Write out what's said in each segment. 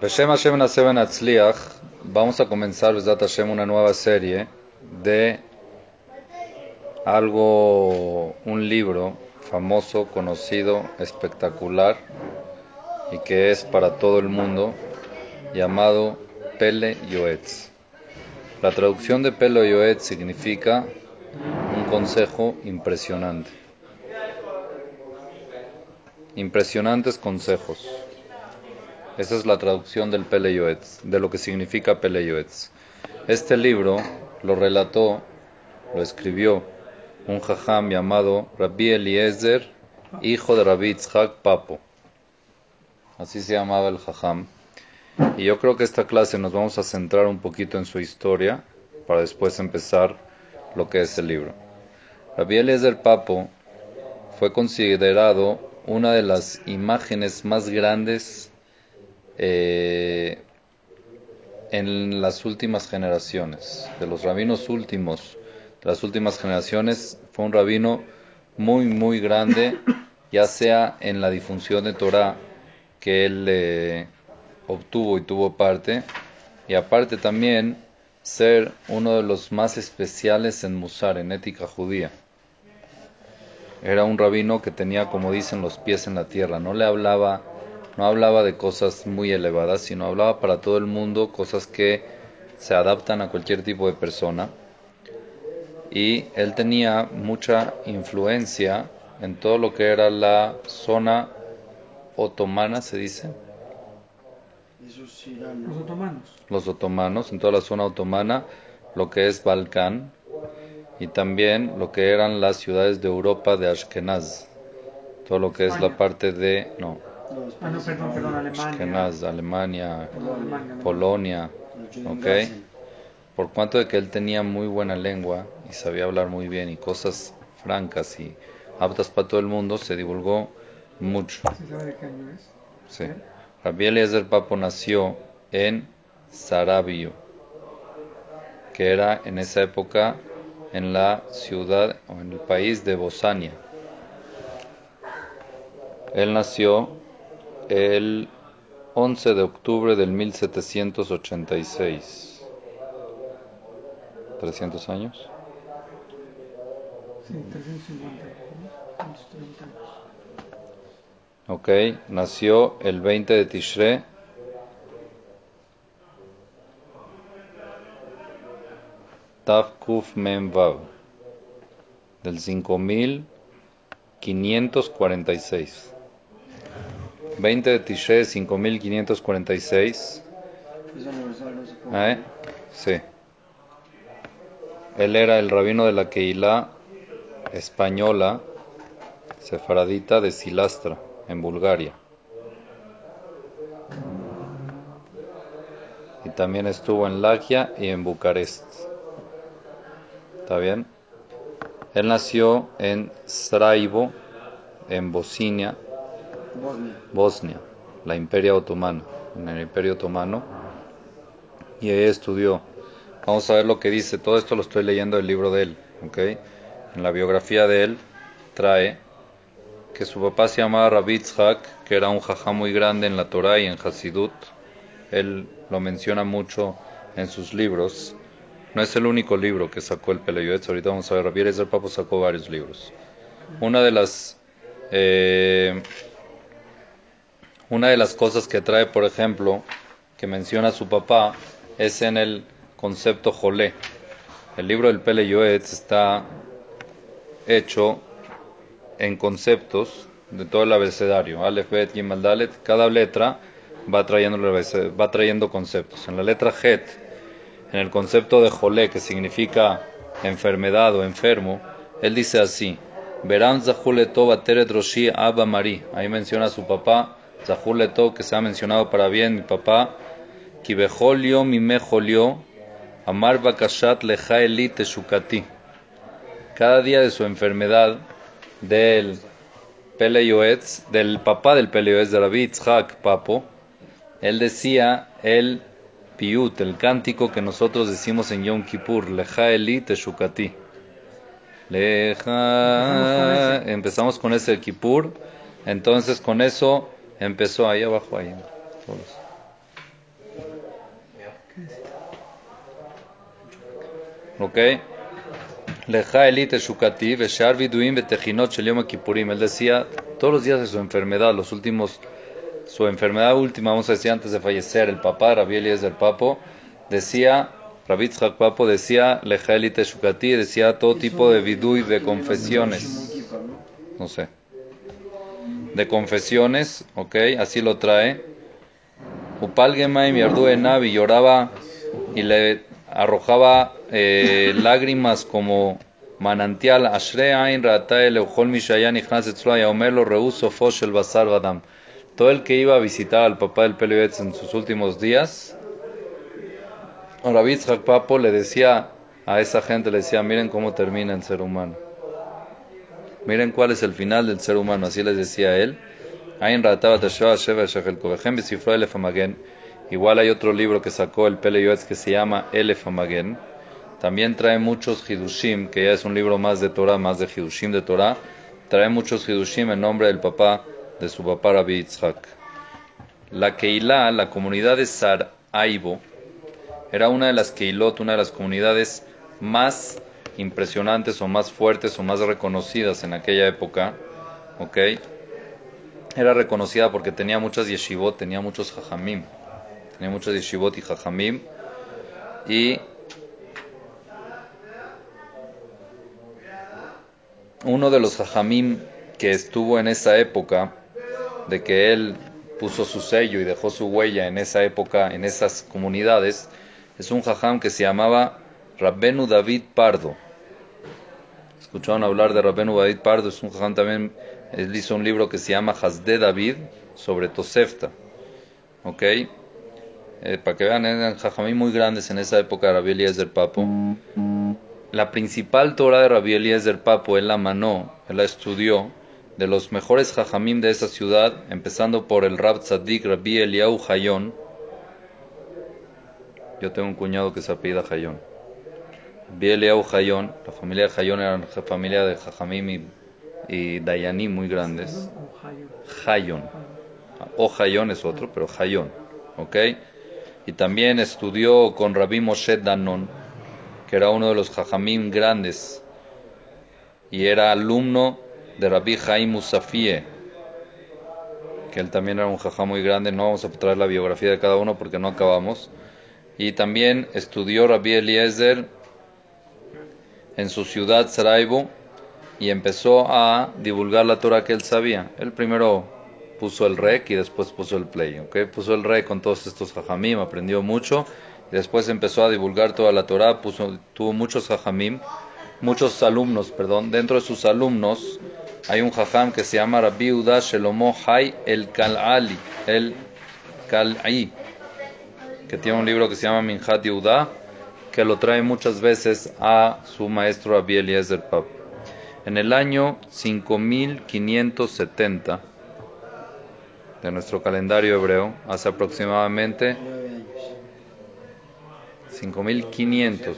Hashem Naseben vamos a comenzar Hashem una nueva serie de algo, un libro famoso, conocido, espectacular y que es para todo el mundo, llamado Pele Yoetz. La traducción de Pele Yoetz significa un consejo impresionante. Impresionantes consejos. Esa es la traducción del Pele Yoetz, de lo que significa Pele Yoetz. Este libro lo relató, lo escribió un jajam llamado Rabbi Eliezer, hijo de Rabbi Itzhak Papo. Así se llamaba el jajam. Y yo creo que esta clase nos vamos a centrar un poquito en su historia para después empezar lo que es el libro. Rabbi Eliezer Papo fue considerado una de las imágenes más grandes eh, en las últimas generaciones, de los rabinos últimos, de las últimas generaciones, fue un rabino muy, muy grande, ya sea en la difusión de Torah que él eh, obtuvo y tuvo parte, y aparte también ser uno de los más especiales en Musar, en ética judía. Era un rabino que tenía, como dicen, los pies en la tierra, no le hablaba no hablaba de cosas muy elevadas, sino hablaba para todo el mundo cosas que se adaptan a cualquier tipo de persona. Y él tenía mucha influencia en todo lo que era la zona otomana, se dice. Los otomanos. Los otomanos, en toda la zona otomana, lo que es Balcán, y también lo que eran las ciudades de Europa de Ashkenaz, todo lo que es la parte de, no, Ah, no, perdón, perdón, Alemania. Ashkenaz, Alemania, Alemania, ¿no? Polonia, ¿ok? Por cuanto de que él tenía muy buena lengua y sabía hablar muy bien y cosas francas y aptas para todo el mundo, se divulgó mucho. Sí. Rabbi Eliezer Papo nació en Sarabio, que era en esa época en la ciudad o en el país de Bosania. Él nació el 11 de octubre del 1786. ¿300 años? Sí, 350. ¿no? 130 años. Ok, nació el 20 de Tishre. Tav Kuf Mem Vav. Del 5546. 20 de Tishre 5546. Es universal, no se puede. ¿Eh? Sí. Él era el rabino de la Keilah española, sefaradita de Silastra, en Bulgaria. Y también estuvo en Laquia y en Bucarest. ¿Está bien? Él nació en Sarajevo, en Bosnia, Bosnia. La Imperia Otomana, en el Imperio Otomano, y ahí estudió. Vamos a ver lo que dice, todo esto lo estoy leyendo del libro de él, ¿ok? En la biografía de él trae que su papá se llamaba Rabbi Itzhak, que era un jajá muy grande en la Torah y en Hasidut. Él lo menciona mucho en sus libros. No es el único libro que sacó el Peleyoetz, ahorita vamos a ver, Rabbi Eliezer Papo sacó varios libros. Una de las eh, una de las cosas que trae, por ejemplo, que menciona su papá, es en el concepto jolé. El libro del Pele Yoetz está hecho en conceptos de todo el abecedario. Aleph, Bet, Gimel, Dalet. Cada letra va trayendo, va trayendo conceptos. En la letra Het, en el concepto de jolé, que significa enfermedad o enfermo, él dice así. Verán Zahuleto Bateret Roshi Abba Mari. Ahí menciona a su papá, Zahuleto, que se ha mencionado para bien, mi papá. Kibejolio mimejolio, Amar Bakashat Leja Eli Teshukati. Cada día de su enfermedad, del Pele Yoetz, del papá del Pele Yoetz, de Rabbi Itzhak Papo, él decía el piut, el cántico que nosotros decimos en Yom Kippur, Leja Eli Teshukati. Leja, empezamos con ese Kippur, entonces con eso Empezó ahí abajo, ahí. Todos. ¿Ok? Leja elite shukati, veshar viduim betejinot kipurim. Él decía todos los días de su enfermedad, los últimos, su enfermedad última, vamos a decir antes de fallecer, el papá, Rabbi es del Papo, decía, Rabbi Papo decía, Leja elite shukati, decía todo tipo de vidui, de confesiones. No sé. De confesiones, ok, así lo trae. Upal Gemaim Yardu Enavi lloraba y le arrojaba eh, lágrimas como manantial. Ashre Ain Ratael Euchol Mishayan Ichnas Etzloa Omer lo Reuso Fosh el Basar Badam. Todo el que iba a visitar al papá del Pelioetz en sus últimos días, Rabbi Papo le decía a esa gente, le decía, miren cómo termina el ser humano. Miren cuál es el final del ser humano, así les decía él. Igual hay otro libro que sacó el Pele Yoetz que se llama Elef Amagen. También trae muchos Hidushim, que ya es un libro más de Torah, más de Hidushim de Torah. Trae muchos Hidushim en nombre del papá, de su papá Rabbi Yitzhak. La Keilah, la comunidad de Saraibo, era una de las Keilot, una de las comunidades más impresionantes o más fuertes o más reconocidas en aquella época. ¿Ok? Era reconocida porque tenía muchas yeshivot, tenía muchos jajamim. Tenía muchos yeshivot y jajamim. Y uno de los jajamim que estuvo en esa época, de que él puso su sello y dejó su huella en esa época, en esas comunidades, es un jajam que se llamaba Rabbenu David Pardo. ¿Escucharon hablar de Rabbenu David Pardo? Es un jajam también, él hizo un libro que se llama Hasde David sobre Tosefta. ¿Ok? Eh, para que vean, eran jajamí muy grandes en esa época de Rabbi Eliezer Papo. La principal Torah de Rabbi Eliezer Papo, él la manó, él la estudió, de los mejores jajamim de esa ciudad, empezando por el Rab Tzadik Rabbi Eliyahu Hayon. Yo tengo un cuñado que se apellida Hayon. Rabbi Eliyahu Hayon, la familia de Hayon era una familia de jajamim y, y dayanim muy grandes. Hayon. O Hayon es otro, pero Hayon. ¿Ok? Y también estudió con Rabbi Moshe Danon, que era uno de los jajamim grandes, y era alumno de Rabbi Jaim Musafie, que él también era un jajam muy grande, no vamos a traer la biografía de cada uno porque no acabamos. Y también estudió Rabbi Eliezer en su ciudad Saraibo y empezó a divulgar la Torah que él sabía. Él primero puso el rec y después puso el play, ¿ok? Puso el rec con todos estos jajamim, aprendió mucho, después empezó a divulgar toda la Torah, puso, tuvo muchos jajamim, muchos alumnos, perdón, dentro de sus alumnos hay un jajam que se llama Rabbi Uda Shelomo Hay el Kal'ali, el Kal'i, que tiene un libro que se llama Minhat Yehuda, que lo trae muchas veces a su maestro Rabbi Eliezer Pap. En el año 5570 de nuestro calendario hebreo, hace aproximadamente 5500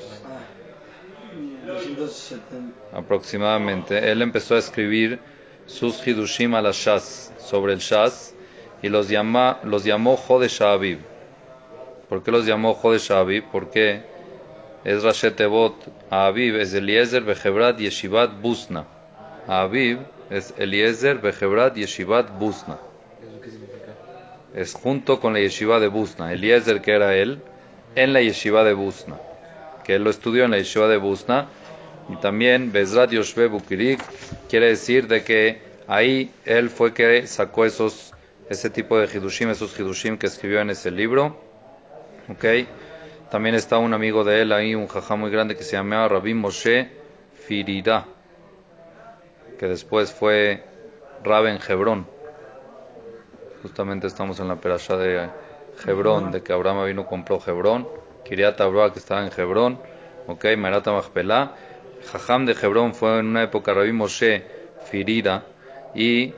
aproximadamente, él empezó a escribir sus Hidushim al Shas sobre el Shas y los, llama, los llamó Jodesh Aviv. ¿Por qué los llamó Jodesh Aviv? Porque es Rashetevot Aviv es Eliezer Behebrat Yeshivat Busna. Aviv es Eliezer Behebrat Yeshivat Busna. Es junto con la yeshiva de Busna. Eliezer, que era él, en la yeshiva de Busna. Que él lo estudió en la yeshiva de Busna. Y también Bezrat Yoshve Bukirik quiere decir de que ahí él fue que sacó esos, ese tipo de Hidushim, esos Hidushim que escribió en ese libro. ¿Ok? También está un amigo de él ahí, un jajá muy grande que se llamaba Rabbi Moshe Firida, que después fue Raben Hebrón. Justamente estamos en la perasha de Hebrón, de que Abraham vino compró Hebrón, Kiriat Abra que estaba en Hebrón, ok, Merata Machpelah. Jajam de Hebrón fue en una época Rabbi Moshe Firida y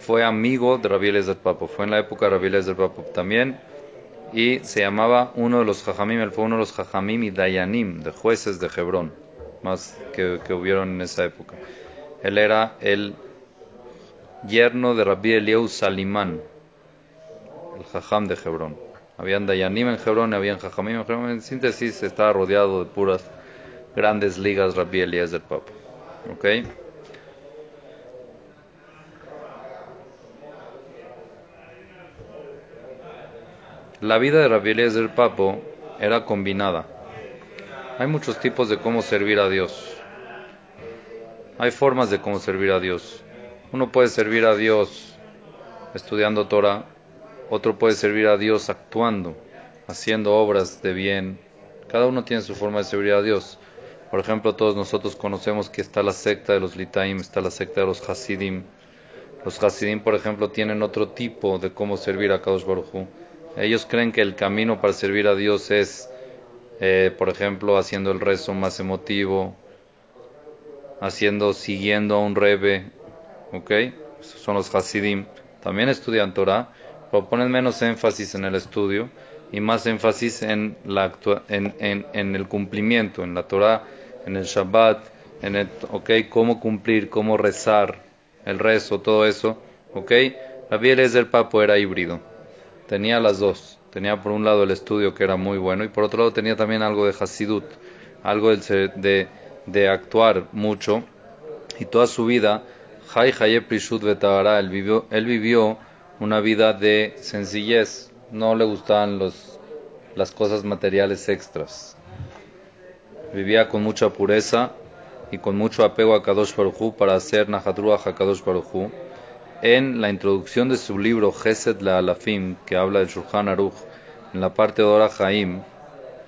fue amigo de Rabbi Eliezer Papo, fue en la época de Rabbi Eliezer Papo también y se llamaba uno de los jajamim, él fue uno de los jajamim y dayanim, de jueces de Hebrón, más que, que hubieron en esa época. Él era el yerno de Rabbi Elieu Salimán, el jajam de Hebrón. Habían dayanim en Hebrón, habían jajamim en Hebrón. En síntesis, estaba rodeado de puras grandes ligas Rabbi Eliezer Papo. ¿Ok? La vida de Rabbi Eliezer Papo era combinada. Hay muchos tipos de cómo servir a Dios. Hay formas de cómo servir a Dios. Uno puede servir a Dios estudiando Torah, otro puede servir a Dios actuando, haciendo obras de bien. Cada uno tiene su forma de servir a Dios. Por ejemplo, todos nosotros conocemos que está la secta de los Litaim, está la secta de los Hasidim. Los Hasidim, por ejemplo, tienen otro tipo de cómo servir a Kadosh Baruj Hu. Ellos creen que el camino para servir a Dios es, eh, por ejemplo, haciendo el rezo más emotivo, haciendo, siguiendo a un rebe, ¿ok? Son los Hasidim. También estudian Torah, pero ponen menos énfasis en el estudio y más énfasis en, la en, en, en, el cumplimiento, en la Torah, en el Shabbat, en el, ¿ok? Cómo cumplir, cómo rezar, el rezo, todo eso, ¿ok? Rabbi Eliezer Papo era híbrido tenía las dos. Tenía por un lado el estudio que era muy bueno y por otro lado tenía también algo de Hasidut, algo de, de, actuar mucho. Y toda su vida, Jai Haye Prishut él vivió, él vivió una vida de sencillez. No le gustaban los, las cosas materiales extras. Vivía con mucha pureza y con mucho apego a Kadosh Baruj para hacer Nahatruach a Kadosh Baruj en la introducción de su libro Gesed la Alafim, que habla del Shulchan Aruch, en la parte de Ora Jaim,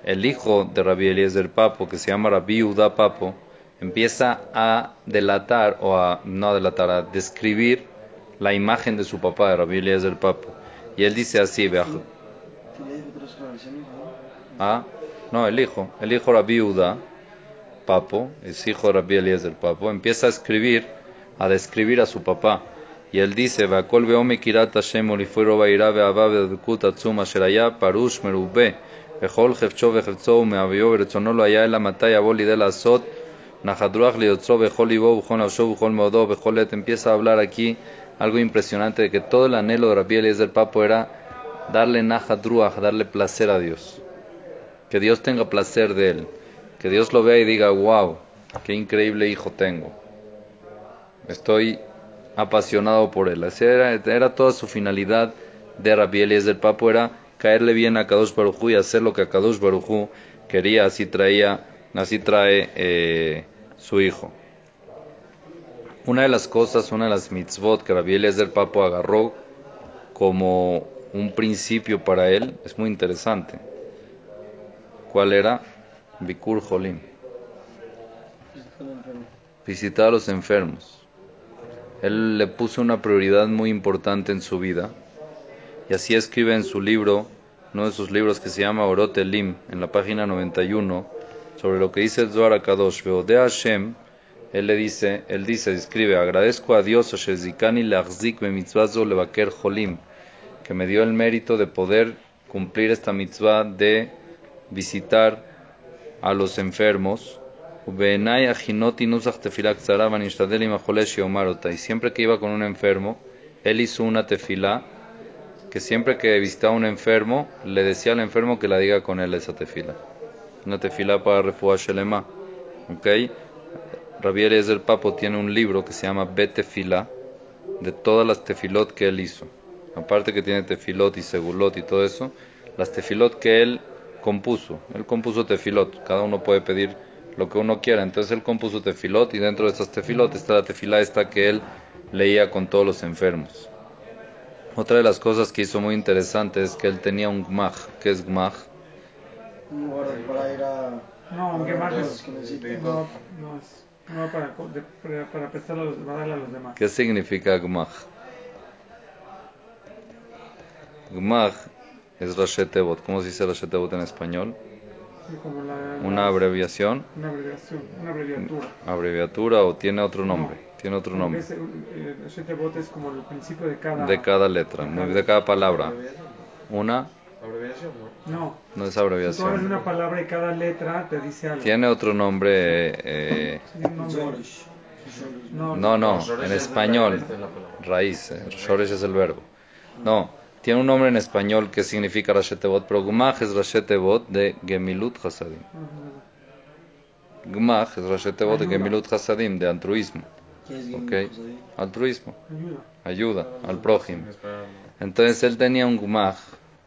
el hijo de Rabbi Eliezer Papo, que se llama Rabbi Uda Papo, empieza a delatar, o a, no a delatar, a describir la imagen de su papá, de Rabbi Eliezer Papo. Y él dice así, vea. Ah, no, el hijo, el hijo Rabbi Uda Papo, es hijo de Rabbi Eliezer Papo, empieza a escribir, a describir a su papá. Y él dice, Vakol veome kirat Hashem olifuero vairabe ababe adkut atzum asheraya parush merube, vejol jefcho vejefzo meavio verezonolo allá en la mataya boli de la azot, najadruach liotzro vejol ibo bujon avsho bujon modo vejol let. Empieza a hablar aquí algo impresionante de que todo el anhelo de Rabbi Eliezer Papo era darle najadruach, darle placer a Dios. Que Dios tenga placer de él. Que Dios lo vea y diga, wow, qué increíble hijo tengo. Estoy apasionado por él. Era, era toda su finalidad de Rabbi Eliezer Papo, era caerle bien a Kadosh Barujú y hacer lo que Kadosh Barujú quería, así traía, así trae eh, su hijo. Una de las cosas, una de las mitzvot que Rabbi Eliezer Papo agarró como un principio para él, es muy interesante. ¿Cuál era? Bikur Jolim. Visitar a los enfermos. Él le puso una prioridad muy importante en su vida. Y así escribe en su libro, uno de sus libros que se llama Orot Elim, en la página 91, sobre lo que dice Zohar Akadosh. de Hashem, él le dice, él dice, escribe, agradezco a Dios, Zikani Lachzik mitzvazo levaker Jolim, que me dio el mérito de poder cumplir esta mitzvah de visitar a los enfermos y siempre que iba con un enfermo, él hizo una tefila que siempre que visitaba un enfermo, le decía al enfermo que la diga con él esa tefila. Una tefila para refugiar Shelema. ¿Ok? Rabbi Eliezer Papo tiene un libro que se llama Betefila, de todas las tefilot que él hizo. Aparte que tiene tefilot y segulot y todo eso, las tefilot que él compuso. Él compuso tefilot. Cada uno puede pedir lo que uno quiera. Entonces él compuso tefilot y dentro de estas tefilot está la tefila esta que él leía con todos los enfermos. Otra de las cosas que hizo muy interesante es que él tenía un gmach. ¿Qué es gmach? No, un gmach es, no, no, es, no para, para, para prestar a los, para darle a los demás. ¿Qué significa gmach? Gmach es Rashetevot. ¿Cómo se dice Rashetevot en español? Como la, una abreviación, una abreviación, una abreviatura. abreviatura o tiene otro nombre, No. tiene otro nombre, Es, eh, es como el principio de cada... de cada letra, muy- de cada palabra. Una Abreviación, ¿no? No, no es tú hablas de abreviación, una palabra y cada letra te dice algo. tiene otro nombre, eh, Tiene un nombre. No, no, no, en español, raíz, eh, Shoresh es el verbo. No, tiene un nombre en español que significa Rashetevot, pero Gumach es Rashetevot de Gemilut Hasadim. Gmach es Rashetevot de Gemilut Hasadim, de altruismo. ¿Qué es Ok, Gimel Josadim? altruismo, Ayuda. ayuda al prójimo. Entonces él tenía un Gmach,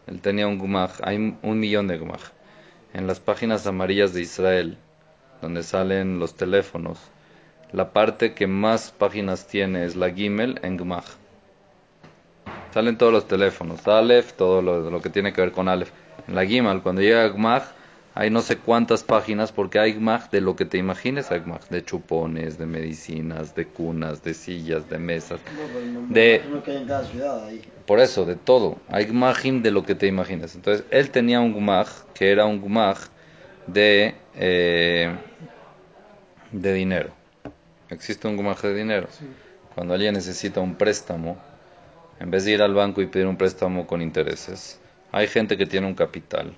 él tenía un Gmach, hay un millón de Gmach. En las páginas amarillas de Israel, donde salen los teléfonos, la parte que más páginas tiene es la Gimel en Gmach. Salen todos los teléfonos, Aleph, todo lo, lo que tiene que ver con Aleph. En la Gimel, cuando llega a Gmach, hay no sé cuántas páginas, porque hay Gmach de lo que te imagines, hay de chupones, de medicinas, de cunas, de sillas, de mesas. No, De- imagino que hay en cada ciudad ahí. Por eso, de todo. Hay gmachim de lo que te imaginas. Entonces, él tenía un gmach que era un gmach de, eh, de dinero. Existe un gmach de dinero. Sí. Cuando alguien necesita un préstamo, en vez de ir al banco y pedir un préstamo con intereses, hay gente que tiene un capital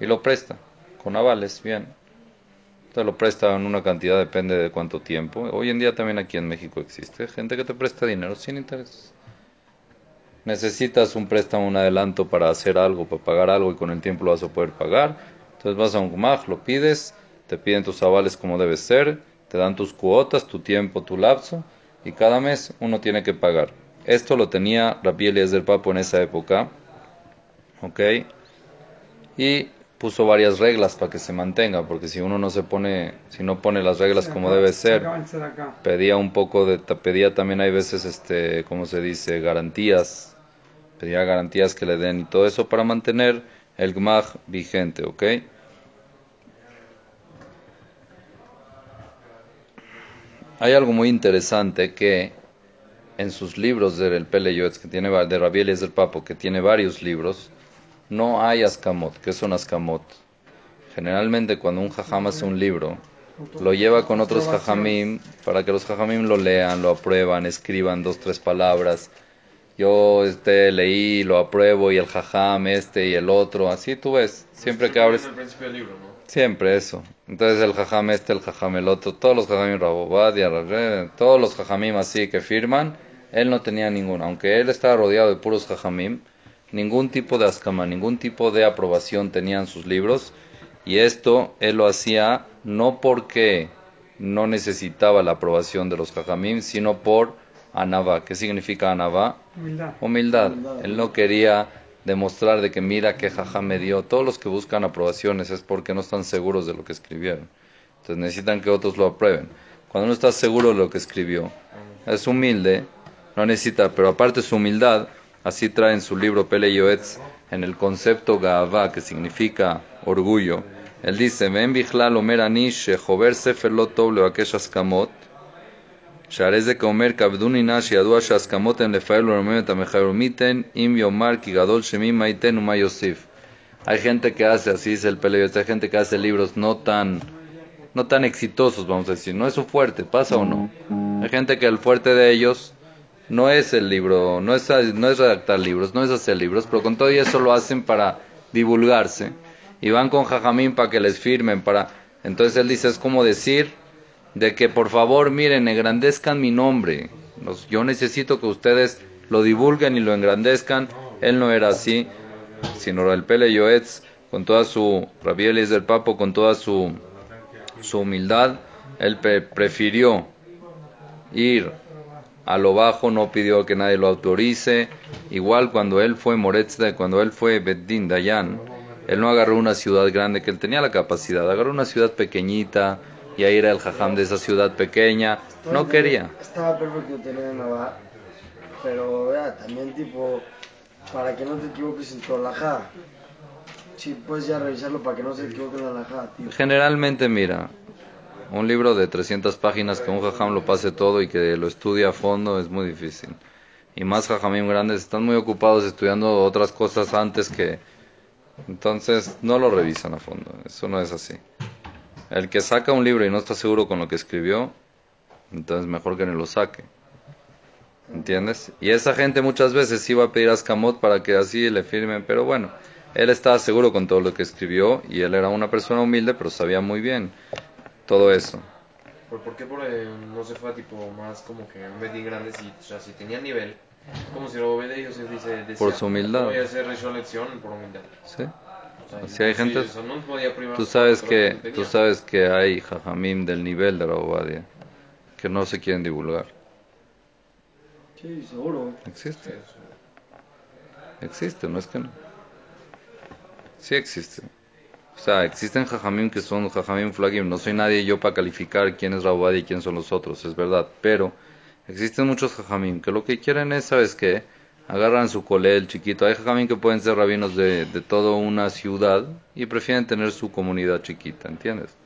y lo presta con avales, bien. Entonces lo presta en una cantidad, depende de cuánto tiempo. Hoy en día también aquí en México existe gente que te presta dinero sin intereses necesitas un préstamo, un adelanto para hacer algo, para pagar algo y con el tiempo lo vas a poder pagar. Entonces vas a un gmach, lo pides, te piden tus avales como debe ser, te dan tus cuotas, tu tiempo, tu lapso y cada mes uno tiene que pagar. Esto lo tenía Rabbi Eliezer Papo en esa época, ¿ok? Y puso varias reglas para que se mantenga, porque si uno no se pone, si no pone las reglas como debe ser, pedía un poco de pedía también hay veces este cómo se dice garantías pedía garantías que le den y todo eso para mantener el gmach vigente ¿ok? hay algo muy interesante que en sus libros del Pele Yoetz, que tiene de Rabbi Eliezer Papo que tiene varios libros no hay askamot ¿qué son askamot? generalmente cuando un jajam hace un libro lo lleva con otros jajamim para que los jajamim lo lean, lo aprueban, escriban dos, tres palabras. Yo este leí, lo apruebo y el jajam este y el otro, así tú ves, siempre que abres, siempre eso. Entonces el jajam este, el jajam el otro, todos los jajamim Rabobadia, Rabbe, todos los jajamim así que firman, él no tenía ninguno, aunque él estaba rodeado de puros jajamim, ningún tipo de ascama, ningún tipo de aprobación tenían sus libros. Y esto él lo hacía no porque no necesitaba la aprobación de los jajamim, sino por anavá. ¿Qué significa anavá? Humildad. Humildad. Humildad. Él no quería demostrar de que mira qué jajam me dio. Todos los que buscan aprobaciones es porque no están seguros de lo que escribieron. Entonces necesitan que otros lo aprueben. Cuando uno está seguro de lo que escribió, es humilde, no necesita, pero aparte su humildad, así trae en su libro Pele Yoetz, en el concepto Gaavá, que significa orgullo. Él dice, Ven bichlal omer ani shehover sefer lo tov levakesh askamot, שהרי זה כאומר כבדוני נא שידוע שהסכמות הן לפעל ולרומם את המחייב ומיתן אם יאמר כי גדול שמי מה ייתן ומה יוסיף. Hay gente que hace, así dice el Peleo, hay gente que hace libros no tan, no tan exitosos, vamos a decir. No es su fuerte, ¿pasa o no? Hay gente que el fuerte de ellos no es el libro, no es, no es redactar libros, no es hacer libros, pero con todo y eso lo hacen para divulgarse. Y van con Jajamín para que les firmen, para... Entonces él dice, es como decir de que por favor, miren, engrandezcan mi nombre. Yo necesito que ustedes lo divulguen y lo engrandezcan. Él no era así, sino el Pele Yoetz, con toda su, Rabbi del Papo, con toda su, su humildad, él pre- prefirió ir a lo bajo, no pidió que nadie lo autorice. Igual cuando él fue Moretzda, cuando él fue Beddin Dayan, él no agarró una ciudad grande que él tenía la capacidad, agarró una ciudad pequeñita y ahí era el jajam de esa ciudad pequeña. No quería. Estaba perfecto tener Navá, pero ya, también tipo, para que no te equivoques en tu alajá. Sí, puedes ya revisarlo para que no se equivoque en la alajá. Generalmente, mira, un libro de 300 páginas que un jajam lo pase todo y que lo estudie a fondo es muy difícil. Y más jajamim grandes están muy ocupados estudiando otras cosas antes que... Entonces no lo revisan a fondo, eso no es así. El que saca un libro y no está seguro con lo que escribió, entonces mejor que no lo saque. ¿Entiendes? Y esa gente muchas veces iba a pedir a Ascamot para que así le firmen, pero bueno, él estaba seguro con todo lo que escribió y él era una persona humilde, pero sabía muy bien todo eso. ¿Por, por qué por, eh, no se fue a tipo más como que un Bedín grande si, o sea, si tenía nivel? Como si lo ve de ellos dice, decía, Por su humildad. Voy a hacer lección por humildad. ¿Sí? O sea, Así hay sí, gente- eso no Tú sabes que, tenía. tú sabes que hay jajamim del nivel de la Obadia que no se quieren divulgar. Sí, seguro. Existe. Existe, no es que no. Sí existe. O sea, existen jajamim que son jajamim flagim. No soy nadie yo para calificar quién es Raubadi y quién son los otros, es verdad. Pero existen muchos jajamim que lo que quieren es, ¿sabes qué? Agarran su colel chiquito. Hay jajamim que pueden ser rabinos de, de toda una ciudad y prefieren tener su comunidad chiquita, ¿entiendes?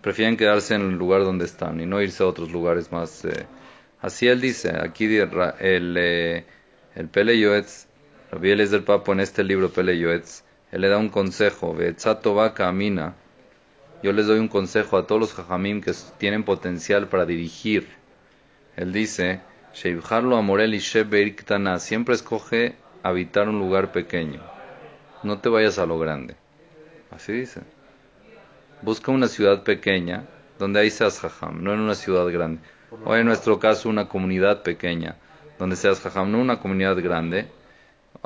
Prefieren quedarse en el lugar donde están y no irse a otros lugares más. eh. Así él dice, aquí ra- el, eh, el Pele Yoetz, Rabbi del Papo en este libro Pele él le da un consejo, Beetzato Vaca Amina. Yo les doy un consejo a todos los jajamim que tienen potencial para dirigir. Él dice, Sheibharlo Amorel y Shebeiriktana, siempre escoge habitar un lugar pequeño. No te vayas a lo grande. Así dice. Busca una ciudad pequeña donde ahí seas jajam, no en una ciudad grande. O en nuestro caso una comunidad pequeña donde seas jajam, no una comunidad grande.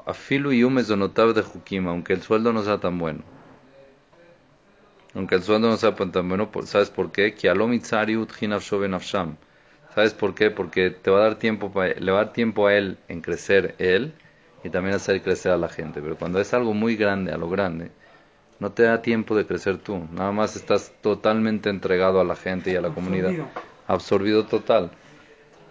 Afilu y umes donotav de jukim, aunque el sueldo no sea tan bueno. Aunque el sueldo no sea tan bueno, ¿sabes por qué? ¿Sabes por qué? Porque te va a dar tiempo, pa- le va a dar tiempo a él en crecer él y también hacer crecer a la gente. Pero cuando es algo muy grande, a lo grande, no te da tiempo de crecer tú. Nada más estás totalmente entregado a la gente y a la comunidad. Absorbido total.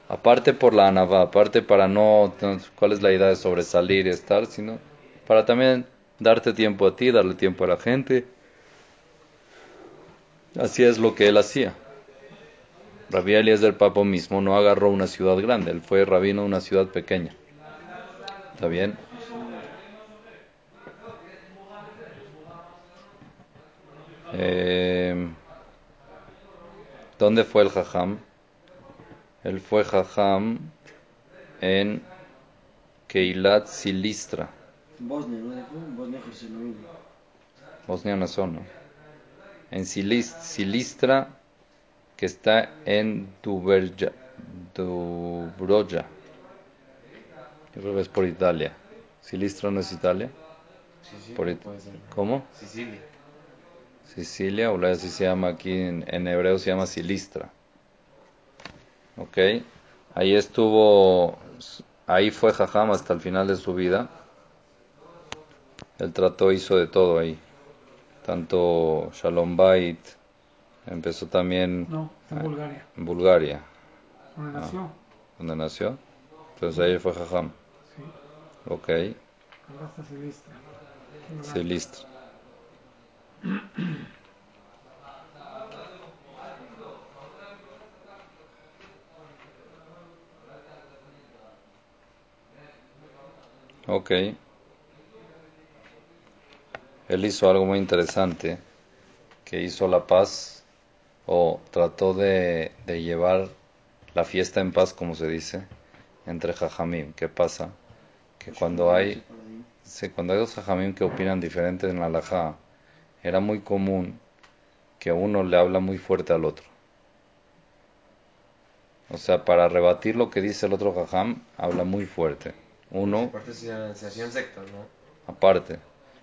Aparte por la anavá, aparte para no, cuál es la idea de sobresalir y estar, sino para también darte tiempo a ti, darle tiempo a la gente. Así es lo que él hacía. Rabí del Papo mismo no agarró una ciudad grande, él fue rabino de una ciudad pequeña. ¿Está bien? Eh, ¿Dónde fue el jajam? Él fue jajam en Keilat Silistra, Bosnia, ¿no? Bosnia Herzegovina. Bosnia Nassau, ¿no? En Silis- Silistra, que está en Duberja, Dubroja. Yo creo que es por Italia. Silistra no es Italia. Sí, sí, Por It- puede ser. ¿Cómo? Sicilia. Sicilia, o la así se llama aquí en, en hebreo, se llama Silistra. Ok, ahí estuvo, ahí fue Jajam hasta el final de su vida. Él trató, hizo de todo ahí. Tanto Shalom Bait, empezó también No, en Bulgaria. en Bulgaria, Donde Ah. nació. donde nació. Entonces ahí fue Jajam. Sí. Ok, Silistra. Silistra. Ok. Él hizo algo muy interesante, que hizo la paz, o trató de, de llevar la fiesta en paz, como se dice, entre Jajamim. ¿Qué pasa? Que cuando hay, cuando hay dos Jajamim que opinan diferente en la halajá, era muy común que uno le habla muy fuerte al otro. O sea, para rebatir lo que dice el otro Jajam, habla muy fuerte. Uno, Aparte se, se hacían sectas, ¿no? aparte.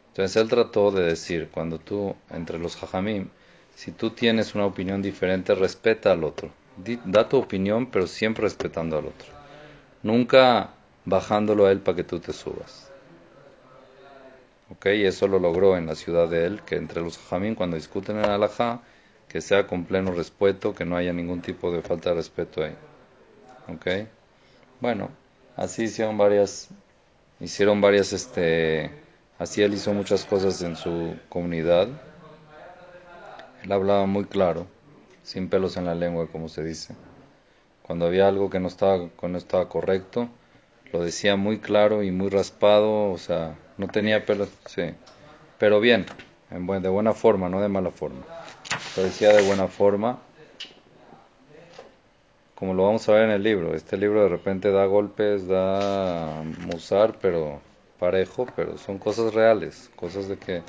Entonces él trató de decir, cuando tú, entre los jajamim, si tú tienes una opinión diferente, respeta al otro. Da tu opinión, pero siempre respetando al otro. Nunca bajándolo a él para que tú te subas. Ok, y eso lo logró en la ciudad de él, que entre los jajamim, cuando discuten en alajá, que sea con pleno respeto, que no haya ningún tipo de falta de respeto ahí. Ok, bueno, así hicieron varias hicieron varias este así él hizo muchas cosas en su comunidad. Él hablaba muy claro sin pelos en la lengua como se dice. Cuando había algo que no estaba que no estaba correcto lo decía muy claro y muy raspado o sea no tenía pelos sí. Pero bien de buena forma no de mala forma lo decía de buena forma como lo vamos a ver en el libro. Este libro de repente da golpes, da musar, pero parejo, pero son cosas reales, cosas de que...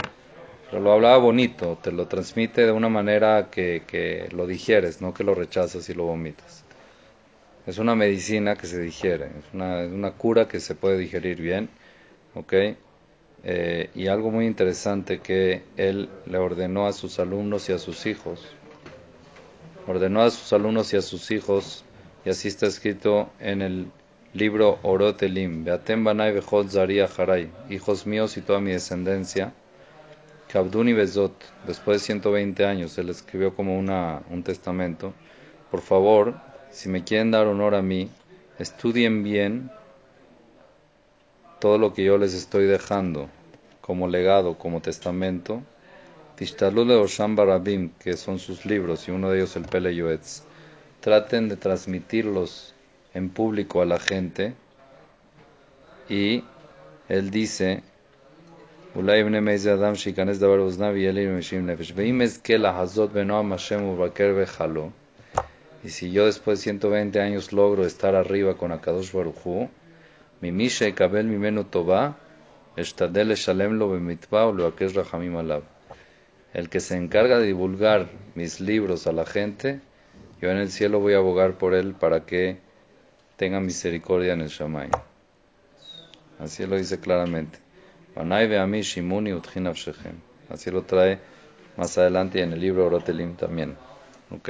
Pero lo hablaba bonito, te lo transmite de una manera que, que lo digieres, no que lo rechazas y lo vomitas. Es una medicina que se digiere, es una, cura que se puede digerir bien, ¿ok? Eh, y algo muy interesante que él le ordenó a sus alumnos y a sus hijos. Ordenó a sus alumnos y a sus hijos, y así está escrito en el libro Orot Elim, Beatem Banai Bechot Zaria Haray, hijos míos y toda mi descendencia, Kabduni Bezot, después de 120 años, él escribió como una, un testamento, por favor, si me quieren dar honor a mí, estudien bien todo lo que yo les estoy dejando como legado, como testamento, Tishtalul Osham Barabim, que son sus libros, y uno de ellos el Pele Yoetz, traten de transmitirlos en público a la gente. Y él dice, אולי יבנה מאיזה אדם שייכנס דבר באוזניו ויהיה לי משים נפש. ואם אזכה לחזות בנועם השם ובקר וחלו, y si yo después de 120 años logro estar arriba con Akadosh Baruch Hu, ממי שיקבל ממנו טובה, אשתדל לשלם לו במצווה ולבקש רחמים עליו. El que se encarga de divulgar mis libros a la gente, yo en el cielo voy a abogar por él para que tenga misericordia en el Shamay. Así lo dice claramente. Así lo trae más adelante en el libro Orotelim también. ¿Ok?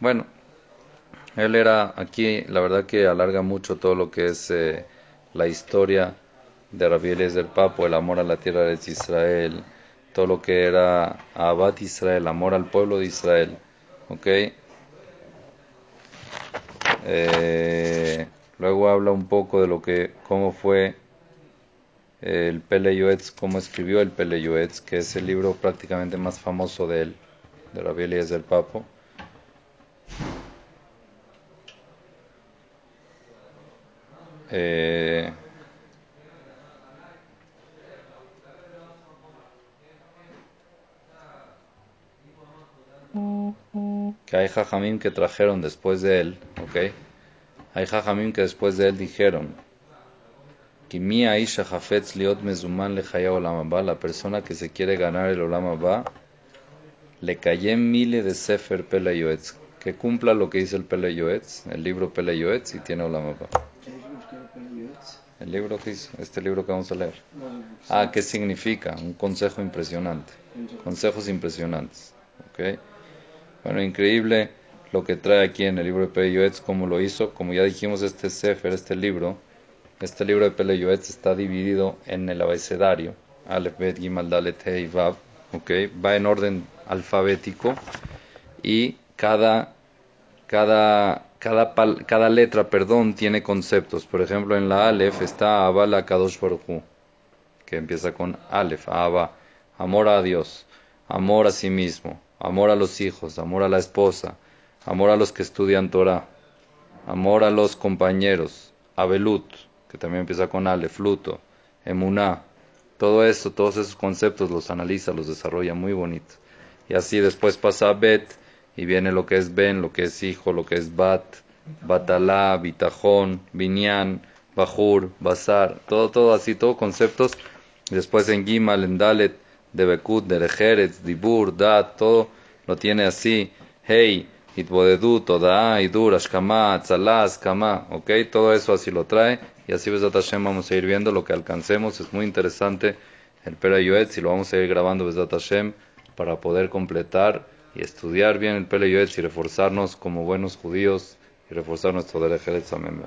Bueno, él era aquí, la verdad que alarga mucho todo lo que es eh, la historia de Rabbi del Papo, el amor a la tierra de Israel, todo lo que era Abad Israel, amor al pueblo de Israel. ¿Ok? Eh, luego habla un poco de lo que, cómo fue el Pele Yoetz, cómo escribió el Pele Yoetz, que es el libro prácticamente más famoso de él, de Rabbi del Papo. Eh, que hay jajamim que trajeron después de él, ¿ok? Hay jajamim que después de él dijeron, la persona que se quiere ganar el olama ba, le cayem mile de sefer pele yoetz, que cumpla lo que dice el pele yoetz, el libro pele yoetz y tiene olama ba. El libro que hizo, este libro que vamos a leer. Ah, ¿qué significa? Un consejo impresionante. Consejos impresionantes. ¿ok? Bueno, increíble lo que trae aquí en el libro de Pele cómo lo hizo. Como ya dijimos, este Sefer, este libro, este libro de Pele está dividido en el abecedario. Aleph, Bet, Gimal, Dalet, Hei, Vav. ¿ok? Va en orden alfabético y cada, cada, cada, cada letra, perdón, tiene conceptos. Por ejemplo, en la Aleph está Abba Kadosh Baruch que empieza con Aleph, Abba, amor a Dios, amor a sí mismo, amor a los hijos, amor a la esposa, amor a los que estudian Torah, amor a los compañeros, Abelut, que también empieza con Ale, Fluto, Emuná, todo esto, todos esos conceptos los analiza, los desarrolla muy bonito. Y así después pasa a Bet y viene lo que es Ben, lo que es hijo, lo que es Bat, Batalá, Bitajón, Binyan, Bajur, Bazar, todo, todo así, todos conceptos. Después en Gimal, en Dalet, de Bekut, de Lejeretz, Dibur, Dat, todo lo tiene así. Hey, Itbodedu, Toda, Idur, Ashkama, Tzalaz, Kama, ok, todo eso así lo trae. Y así Besat Hashem vamos a ir viendo lo que alcancemos. Es muy interesante el Pera Yoetz y lo vamos a ir grabando Besat Hashem para poder completar y estudiar bien el Pele Yoetz y reforzarnos como buenos judíos y reforzar nuestro Derejeretz. Amén.